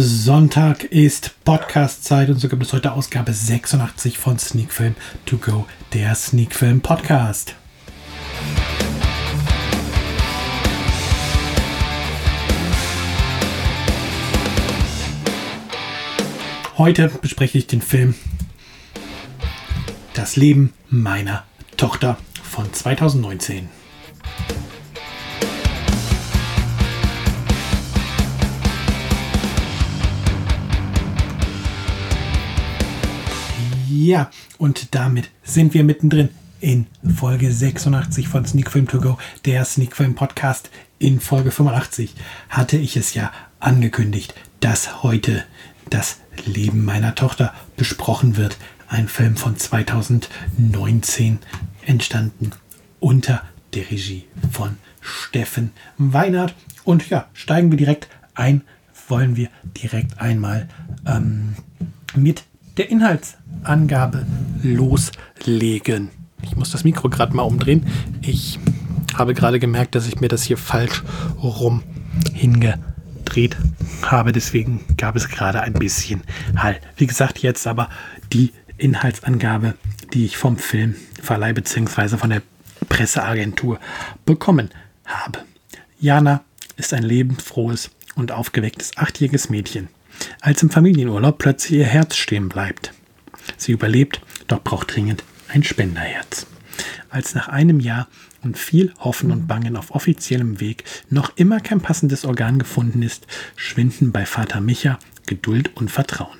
Sonntag ist Podcast-Zeit und so gibt es heute Ausgabe 86 von Sneak Film To Go, der Sneak Film Podcast. Heute bespreche ich den Film Das Leben meiner Tochter von 2019. Ja, und damit sind wir mittendrin in Folge 86 von Sneak Film To Go, der Sneak Film Podcast. In Folge 85 hatte ich es ja angekündigt, dass heute das Leben meiner Tochter besprochen wird. Ein Film von 2019 entstanden unter der Regie von Steffen Weinert. Und ja, steigen wir direkt ein, wollen wir direkt einmal ähm, mit der Inhaltsangabe loslegen. Ich muss das Mikro gerade mal umdrehen. Ich habe gerade gemerkt, dass ich mir das hier falsch rum hingedreht habe. Deswegen gab es gerade ein bisschen Hall. Wie gesagt, jetzt aber die Inhaltsangabe, die ich vom Filmverleih bzw. von der Presseagentur bekommen habe. Jana ist ein lebensfrohes und aufgewecktes achtjähriges Mädchen als im Familienurlaub plötzlich ihr Herz stehen bleibt. Sie überlebt, doch braucht dringend ein Spenderherz. Als nach einem Jahr und viel Hoffen und Bangen auf offiziellem Weg noch immer kein passendes Organ gefunden ist, schwinden bei Vater Micha Geduld und Vertrauen.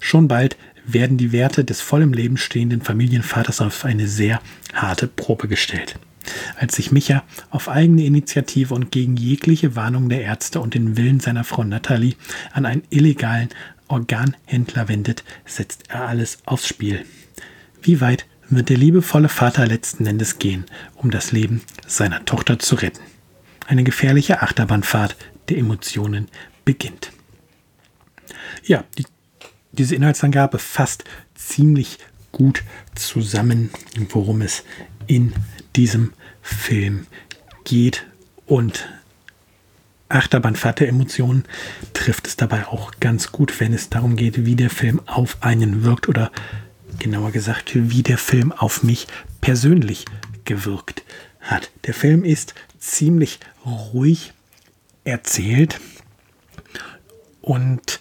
Schon bald werden die Werte des voll im Leben stehenden Familienvaters auf eine sehr harte Probe gestellt als sich Micha auf eigene Initiative und gegen jegliche Warnung der Ärzte und den Willen seiner Frau Natalie an einen illegalen Organhändler wendet, setzt er alles aufs Spiel. Wie weit wird der liebevolle Vater letzten Endes gehen, um das Leben seiner Tochter zu retten? Eine gefährliche Achterbahnfahrt der Emotionen beginnt. Ja, die, diese Inhaltsangabe fasst ziemlich gut zusammen, worum es in diesem Film geht und Achterbahnfahrt der Emotionen trifft es dabei auch ganz gut, wenn es darum geht, wie der Film auf einen wirkt oder genauer gesagt, wie der Film auf mich persönlich gewirkt hat. Der Film ist ziemlich ruhig erzählt und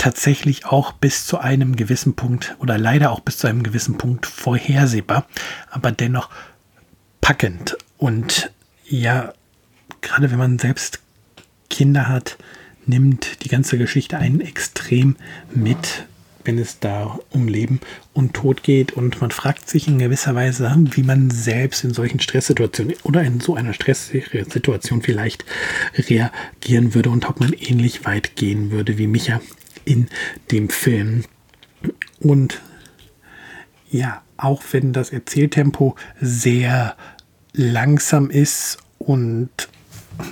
tatsächlich auch bis zu einem gewissen Punkt oder leider auch bis zu einem gewissen Punkt vorhersehbar, aber dennoch packend. Und ja, gerade wenn man selbst Kinder hat, nimmt die ganze Geschichte einen extrem mit, wenn es da um Leben und Tod geht. Und man fragt sich in gewisser Weise, wie man selbst in solchen Stresssituationen oder in so einer Stresssituation vielleicht reagieren würde und ob man ähnlich weit gehen würde wie Micha in dem Film. Und ja, auch wenn das Erzähltempo sehr langsam ist und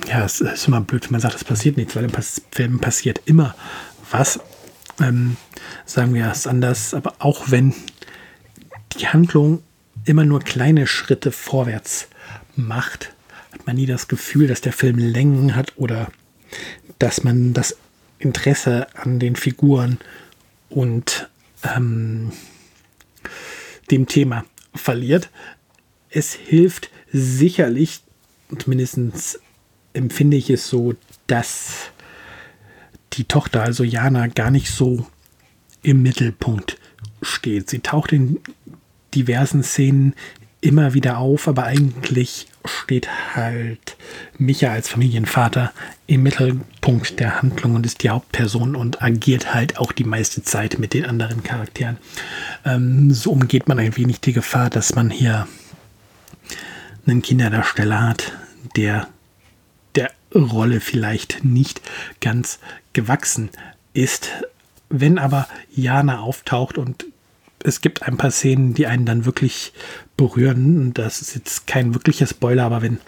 ja, es ist immer blöd, wenn man sagt, es passiert nichts, weil im Film passiert immer was. Ähm, sagen wir es anders, aber auch wenn die Handlung immer nur kleine Schritte vorwärts macht, hat man nie das Gefühl, dass der Film Längen hat oder dass man das Interesse an den Figuren und ähm, dem Thema verliert. Es hilft sicherlich, zumindest empfinde ich es so, dass die Tochter, also Jana, gar nicht so im Mittelpunkt steht. Sie taucht in diversen Szenen immer wieder auf, aber eigentlich steht halt Micha als Familienvater im Mittelpunkt der Handlung und ist die Hauptperson und agiert halt auch die meiste Zeit mit den anderen Charakteren. Ähm, so umgeht man ein wenig die Gefahr, dass man hier einen Kinderdarsteller hat, der der Rolle vielleicht nicht ganz gewachsen ist. Wenn aber Jana auftaucht und es gibt ein paar Szenen, die einen dann wirklich berühren, das ist jetzt kein wirklicher Spoiler, aber wenn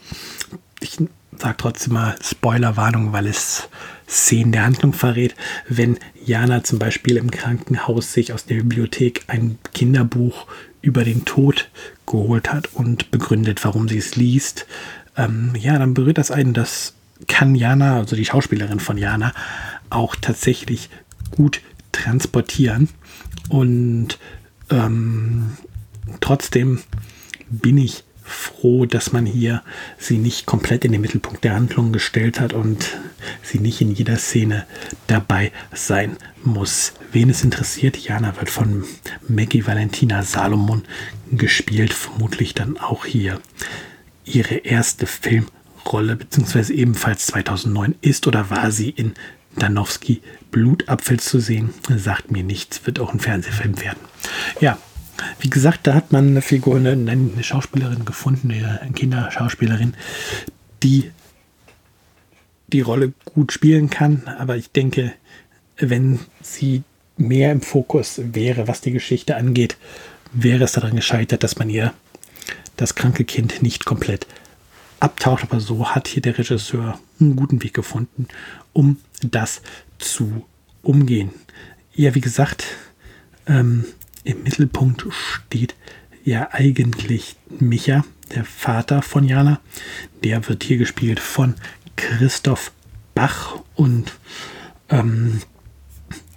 ich sage trotzdem mal Spoilerwarnung, weil es Szenen der Handlung verrät, wenn Jana zum Beispiel im Krankenhaus sich aus der Bibliothek ein Kinderbuch über den Tod geholt hat und begründet, warum sie es liest, ähm, ja, dann berührt das einen. Das kann Jana, also die Schauspielerin von Jana, auch tatsächlich gut transportieren. Und ähm, trotzdem bin ich froh, dass man hier sie nicht komplett in den Mittelpunkt der Handlung gestellt hat und sie nicht in jeder Szene dabei sein muss. Wen es interessiert, Jana wird von Maggie Valentina Salomon gespielt, vermutlich dann auch hier ihre erste Filmrolle, beziehungsweise ebenfalls 2009 ist oder war sie in Danowski Blutapfel zu sehen. Sagt mir nichts, wird auch ein Fernsehfilm werden. Ja, wie gesagt, da hat man eine Figur, eine, eine Schauspielerin gefunden, eine Kinderschauspielerin, die die Rolle gut spielen kann. Aber ich denke, wenn sie mehr im Fokus wäre, was die Geschichte angeht, wäre es daran gescheitert, dass man ihr das kranke Kind nicht komplett abtaucht. Aber so hat hier der Regisseur einen guten Weg gefunden, um das zu umgehen. Ja, wie gesagt, ähm, im Mittelpunkt steht ja eigentlich Micha, der Vater von Jana. Der wird hier gespielt von Christoph Bach und ähm,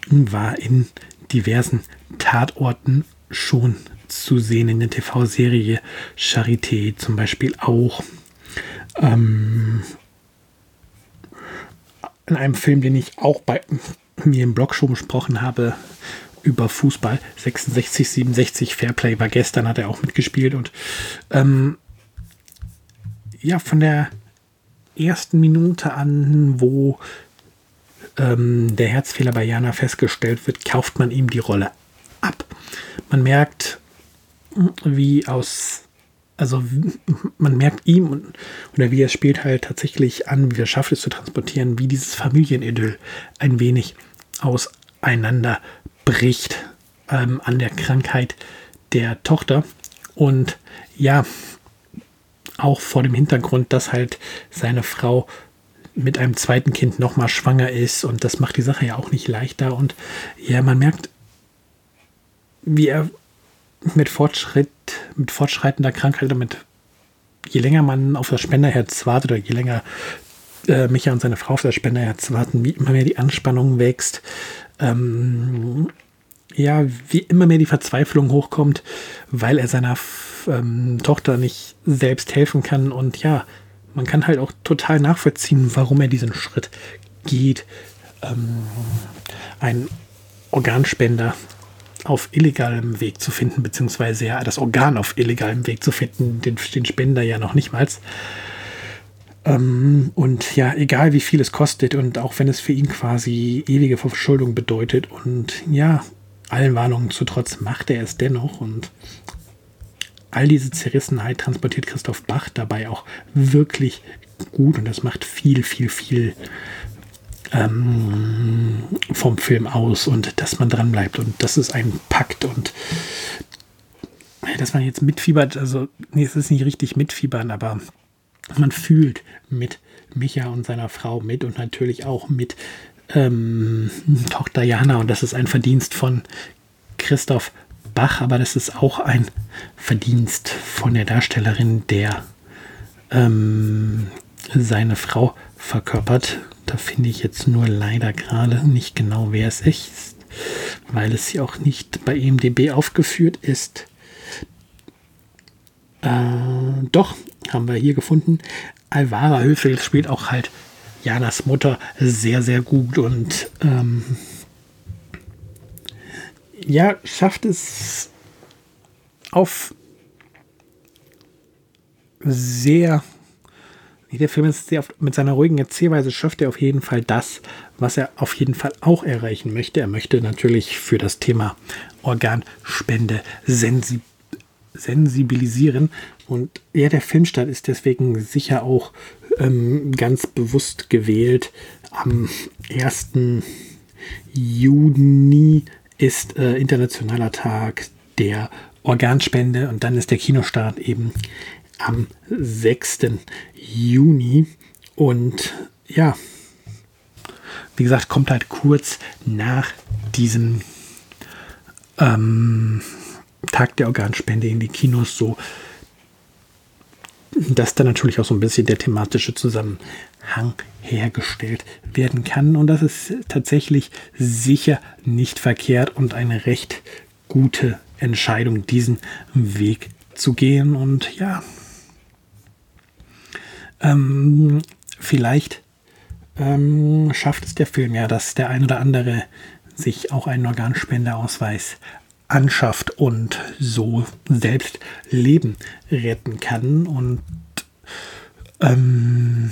war in diversen Tatorten schon zu sehen in der TV-Serie Charité zum Beispiel auch. Ähm, in einem Film, den ich auch bei mir im Blog schon besprochen habe, über Fußball. 66, 67 Fairplay war gestern, hat er auch mitgespielt und ähm, ja, von der ersten Minute an, wo ähm, der Herzfehler bei Jana festgestellt wird, kauft man ihm die Rolle ab. Man merkt, wie aus, also man merkt ihm und, oder wie er spielt halt tatsächlich an, wie er schafft es zu transportieren, wie dieses Familienidyll ein wenig auseinander bricht ähm, an der Krankheit der Tochter. Und ja, auch vor dem Hintergrund, dass halt seine Frau mit einem zweiten Kind nochmal schwanger ist und das macht die Sache ja auch nicht leichter. Und ja, man merkt, wie er mit Fortschritt, mit fortschreitender Krankheit, damit je länger man auf das Spenderherz wartet oder je länger äh, Micha und seine Frau auf das Spenderherz warten, wie immer mehr die Anspannung wächst, ähm, ja, wie immer mehr die Verzweiflung hochkommt, weil er seiner ähm, Tochter nicht selbst helfen kann. Und ja, man kann halt auch total nachvollziehen, warum er diesen Schritt geht, ähm, einen Organspender auf illegalem Weg zu finden, beziehungsweise ja das Organ auf illegalem Weg zu finden, den, den Spender ja noch nicht mal. Ähm, und ja, egal wie viel es kostet und auch wenn es für ihn quasi ewige Verschuldung bedeutet und ja, allen Warnungen zu trotz macht er es dennoch und all diese Zerrissenheit transportiert Christoph Bach dabei auch wirklich gut und das macht viel, viel, viel ähm, vom Film aus und dass man dran bleibt und das ist ein Pakt und dass man jetzt mitfiebert, also nee, es ist nicht richtig mitfiebern, aber man fühlt mit Micha und seiner Frau mit und natürlich auch mit ähm, Tochter Jana und das ist ein Verdienst von Christoph Bach, aber das ist auch ein Verdienst von der Darstellerin, der ähm, seine Frau verkörpert. Da finde ich jetzt nur leider gerade nicht genau, wer es ist, weil es ja auch nicht bei EMDB aufgeführt ist. Äh, doch, haben wir hier gefunden. Alvara Höfel spielt auch halt Janas Mutter sehr, sehr gut und ähm, ja, schafft es auf sehr. Der Film ist sehr oft, mit seiner ruhigen Erzählweise schafft er auf jeden Fall das, was er auf jeden Fall auch erreichen möchte. Er möchte natürlich für das Thema Organspende sensibilisieren. Und ja, der Filmstart ist deswegen sicher auch ähm, ganz bewusst gewählt. Am 1. Juni ist äh, internationaler Tag der Organspende und dann ist der Kinostart eben am 6. Juni. Und ja, wie gesagt, kommt halt kurz nach diesem ähm, Tag der Organspende in die Kinos so, dass dann natürlich auch so ein bisschen der thematische Zusammenhang Zusammenhang hergestellt werden kann. Und das ist tatsächlich sicher nicht verkehrt und eine recht gute Entscheidung, diesen Weg zu gehen. Und ja, ähm, vielleicht ähm, schafft es der Film ja, dass der ein oder andere sich auch einen Organspendeausweis anschafft und so selbst Leben retten kann. Und ähm,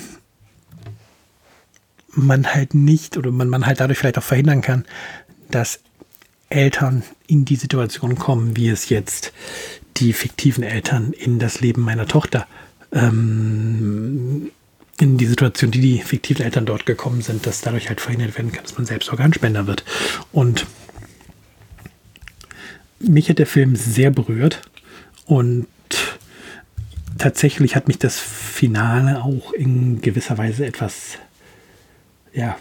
man halt nicht oder man, man halt dadurch vielleicht auch verhindern kann, dass Eltern in die Situation kommen, wie es jetzt die fiktiven Eltern in das Leben meiner Tochter ähm, in die Situation, die die fiktiven Eltern dort gekommen sind, dass dadurch halt verhindert werden kann, dass man selbst Organspender wird. Und mich hat der Film sehr berührt und tatsächlich hat mich das Finale auch in gewisser Weise etwas, ja,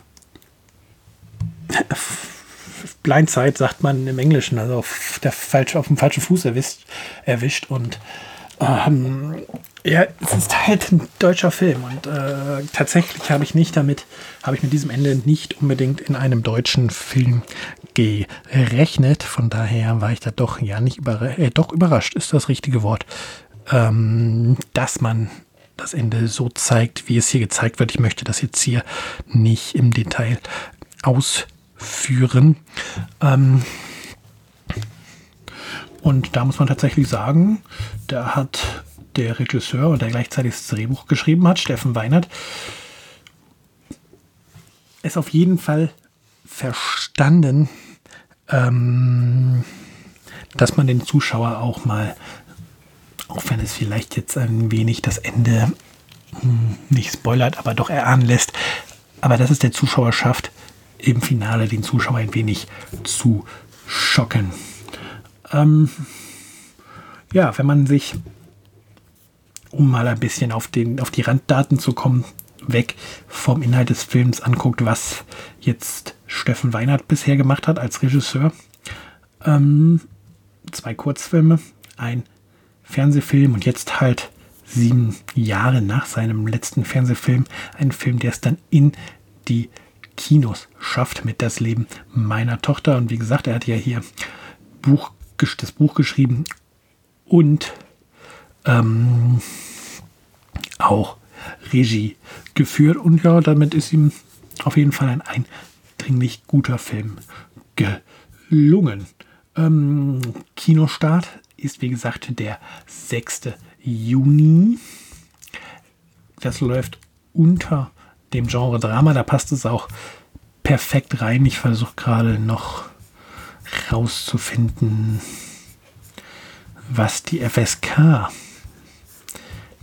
Blindside sagt man im Englischen, also auf, der falsche, auf dem falschen Fuß erwischt, erwischt und ähm, ja, es ist halt ein deutscher Film und äh, tatsächlich habe ich nicht damit, habe ich mit diesem Ende nicht unbedingt in einem deutschen Film gerechnet. Von daher war ich da doch ja nicht überrascht, äh, doch überrascht ist das richtige Wort, ähm, dass man das Ende so zeigt, wie es hier gezeigt wird. Ich möchte das jetzt hier nicht im Detail ausführen. Ähm, und da muss man tatsächlich sagen, da hat der Regisseur und der gleichzeitig das Drehbuch geschrieben hat, Steffen Weinert, es auf jeden Fall verstanden, ähm, dass man den Zuschauer auch mal, auch wenn es vielleicht jetzt ein wenig das Ende hm, nicht spoilert, aber doch erahnen lässt, aber dass es der Zuschauer schafft, im Finale den Zuschauer ein wenig zu schocken. Ähm, ja, wenn man sich um mal ein bisschen auf, den, auf die Randdaten zu kommen, weg vom Inhalt des Films anguckt, was jetzt Steffen Weinert bisher gemacht hat als Regisseur. Ähm, zwei Kurzfilme, ein Fernsehfilm und jetzt halt sieben Jahre nach seinem letzten Fernsehfilm ein Film, der es dann in die Kinos schafft mit das Leben meiner Tochter. Und wie gesagt, er hat ja hier Buch, das Buch geschrieben und ähm, auch Regie geführt. Und ja, damit ist ihm auf jeden Fall ein eindringlich guter Film gelungen. Ähm, Kinostart ist wie gesagt der 6. Juni. Das läuft unter dem Genre Drama. Da passt es auch perfekt rein. Ich versuche gerade noch rauszufinden, was die FSK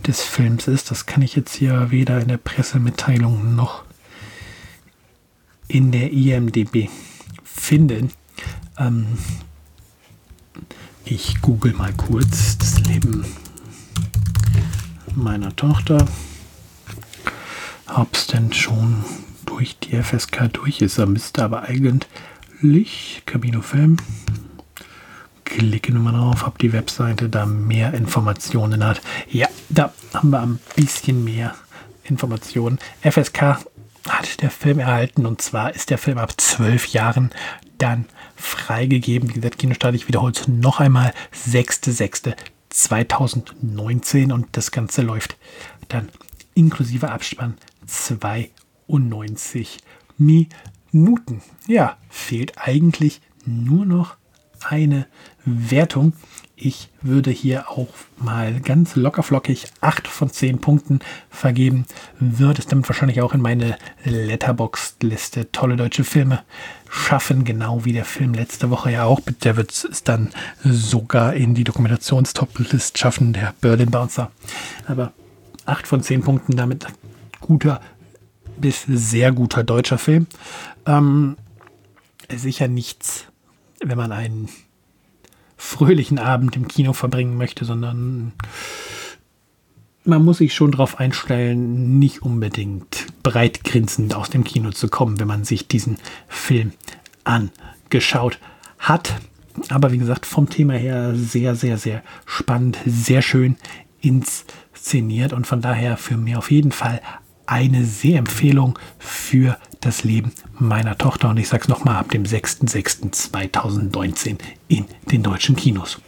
des Films ist. Das kann ich jetzt hier weder in der Pressemitteilung noch in der IMDB finden. Ähm, ich google mal kurz das Leben meiner Tochter. Ob es denn schon durch die FSK durch ist. Er müsste aber eigentlich Camino Film klicke nochmal drauf, ob die Webseite da mehr Informationen hat. Ja, da haben wir ein bisschen mehr Informationen. FSK hat der Film erhalten und zwar ist der Film ab zwölf Jahren dann freigegeben. Wie gesagt, Kinostart, ich wiederhole es noch einmal, 6.6.2019 und das Ganze läuft dann inklusive Abspann 92 Minuten. Ja, fehlt eigentlich nur noch eine Wertung. Ich würde hier auch mal ganz lockerflockig 8 von 10 Punkten vergeben. Wird es damit wahrscheinlich auch in meine Letterboxd-Liste tolle deutsche Filme schaffen, genau wie der Film letzte Woche ja auch. Der wird es dann sogar in die Dokumentationstop-List schaffen, der Berlin Bouncer. Aber 8 von 10 Punkten damit guter bis sehr guter deutscher Film. Ähm, sicher nichts wenn man einen fröhlichen Abend im Kino verbringen möchte, sondern man muss sich schon darauf einstellen, nicht unbedingt breit grinsend aus dem Kino zu kommen, wenn man sich diesen Film angeschaut hat. Aber wie gesagt, vom Thema her sehr, sehr, sehr spannend, sehr schön inszeniert und von daher für mich auf jeden Fall eine Sehempfehlung für das Leben meiner Tochter. Und ich sage es nochmal, ab dem 6.6.2019 in den deutschen Kinos.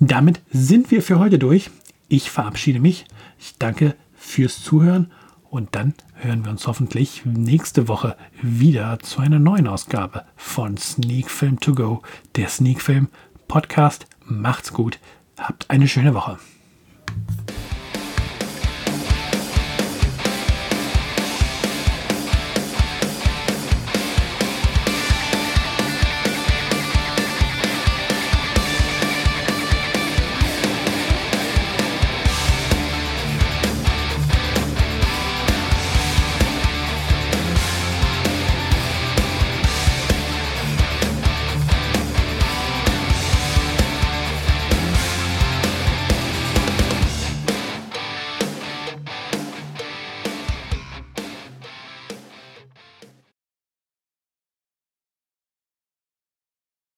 Damit sind wir für heute durch. Ich verabschiede mich. Ich danke fürs Zuhören und dann hören wir uns hoffentlich nächste Woche wieder zu einer neuen Ausgabe von Sneak Film To Go, der Sneak Film Podcast. Macht's gut, habt eine schöne Woche.